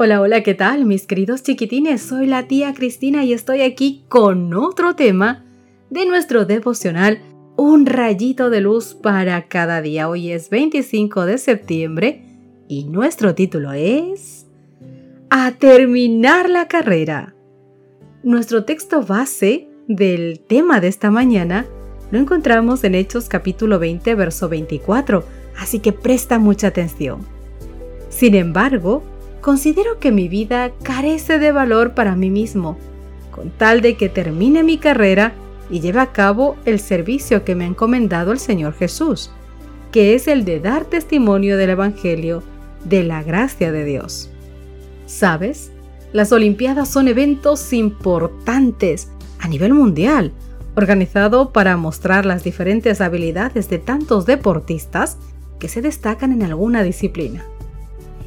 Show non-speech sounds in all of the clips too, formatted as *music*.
Hola, hola, ¿qué tal mis queridos chiquitines? Soy la tía Cristina y estoy aquí con otro tema de nuestro devocional Un rayito de luz para cada día. Hoy es 25 de septiembre y nuestro título es A terminar la carrera. Nuestro texto base del tema de esta mañana lo encontramos en Hechos capítulo 20, verso 24, así que presta mucha atención. Sin embargo, considero que mi vida carece de valor para mí mismo, con tal de que termine mi carrera y lleve a cabo el servicio que me ha encomendado el Señor Jesús, que es el de dar testimonio del Evangelio, de la gracia de Dios. ¿Sabes? Las Olimpiadas son eventos importantes a nivel mundial, organizado para mostrar las diferentes habilidades de tantos deportistas que se destacan en alguna disciplina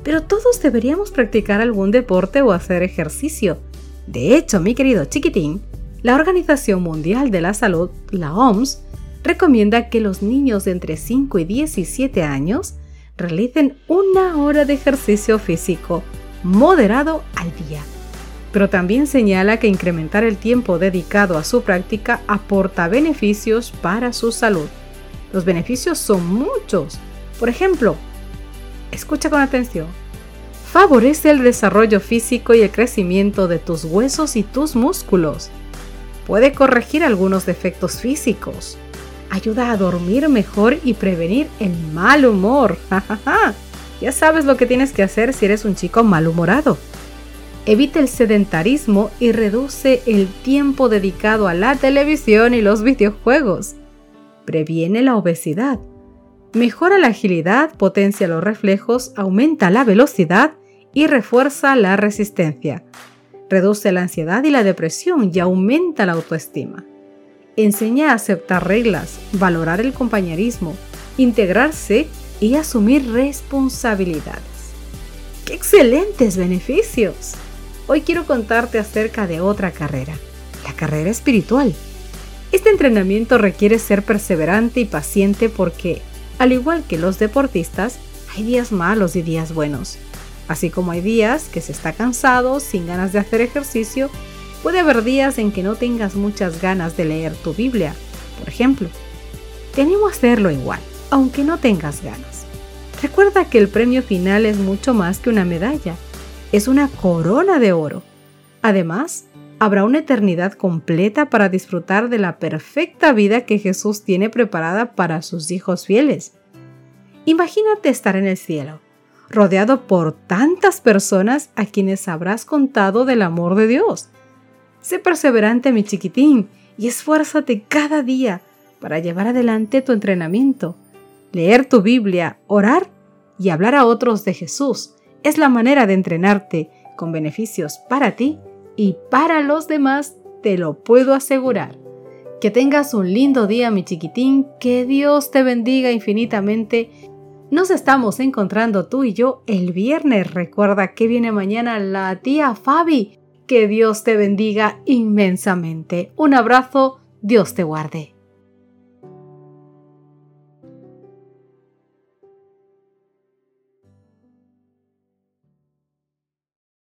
pero todos deberíamos practicar algún deporte o hacer ejercicio. De hecho, mi querido chiquitín, la Organización Mundial de la Salud, la OMS, recomienda que los niños de entre 5 y 17 años realicen una hora de ejercicio físico moderado al día. Pero también señala que incrementar el tiempo dedicado a su práctica aporta beneficios para su salud. Los beneficios son muchos. Por ejemplo, escucha con atención, favorece el desarrollo físico y el crecimiento de tus huesos y tus músculos. Puede corregir algunos defectos físicos. Ayuda a dormir mejor y prevenir el mal humor. *laughs* ya sabes lo que tienes que hacer si eres un chico malhumorado. Evita el sedentarismo y reduce el tiempo dedicado a la televisión y los videojuegos. Previene la obesidad Mejora la agilidad, potencia los reflejos, aumenta la velocidad y refuerza la resistencia. Reduce la ansiedad y la depresión y aumenta la autoestima. Enseña a aceptar reglas, valorar el compañerismo, integrarse y asumir responsabilidades. ¡Qué excelentes beneficios! Hoy quiero contarte acerca de otra carrera, la carrera espiritual. Este entrenamiento requiere ser perseverante y paciente porque al igual que los deportistas, hay días malos y días buenos. Así como hay días que se está cansado, sin ganas de hacer ejercicio, puede haber días en que no tengas muchas ganas de leer tu Biblia, por ejemplo. Te animo hacerlo igual, aunque no tengas ganas. Recuerda que el premio final es mucho más que una medalla, es una corona de oro. Además, habrá una eternidad completa para disfrutar de la perfecta vida que Jesús tiene preparada para sus hijos fieles. Imagínate estar en el cielo, rodeado por tantas personas a quienes habrás contado del amor de Dios. Sé perseverante, mi chiquitín, y esfuérzate cada día para llevar adelante tu entrenamiento. Leer tu Biblia, orar y hablar a otros de Jesús es la manera de entrenarte con beneficios para ti y para los demás te lo puedo asegurar. Que tengas un lindo día, mi chiquitín, que Dios te bendiga infinitamente. Nos estamos encontrando tú y yo el viernes. Recuerda que viene mañana la tía Fabi. Que Dios te bendiga inmensamente. Un abrazo, Dios te guarde.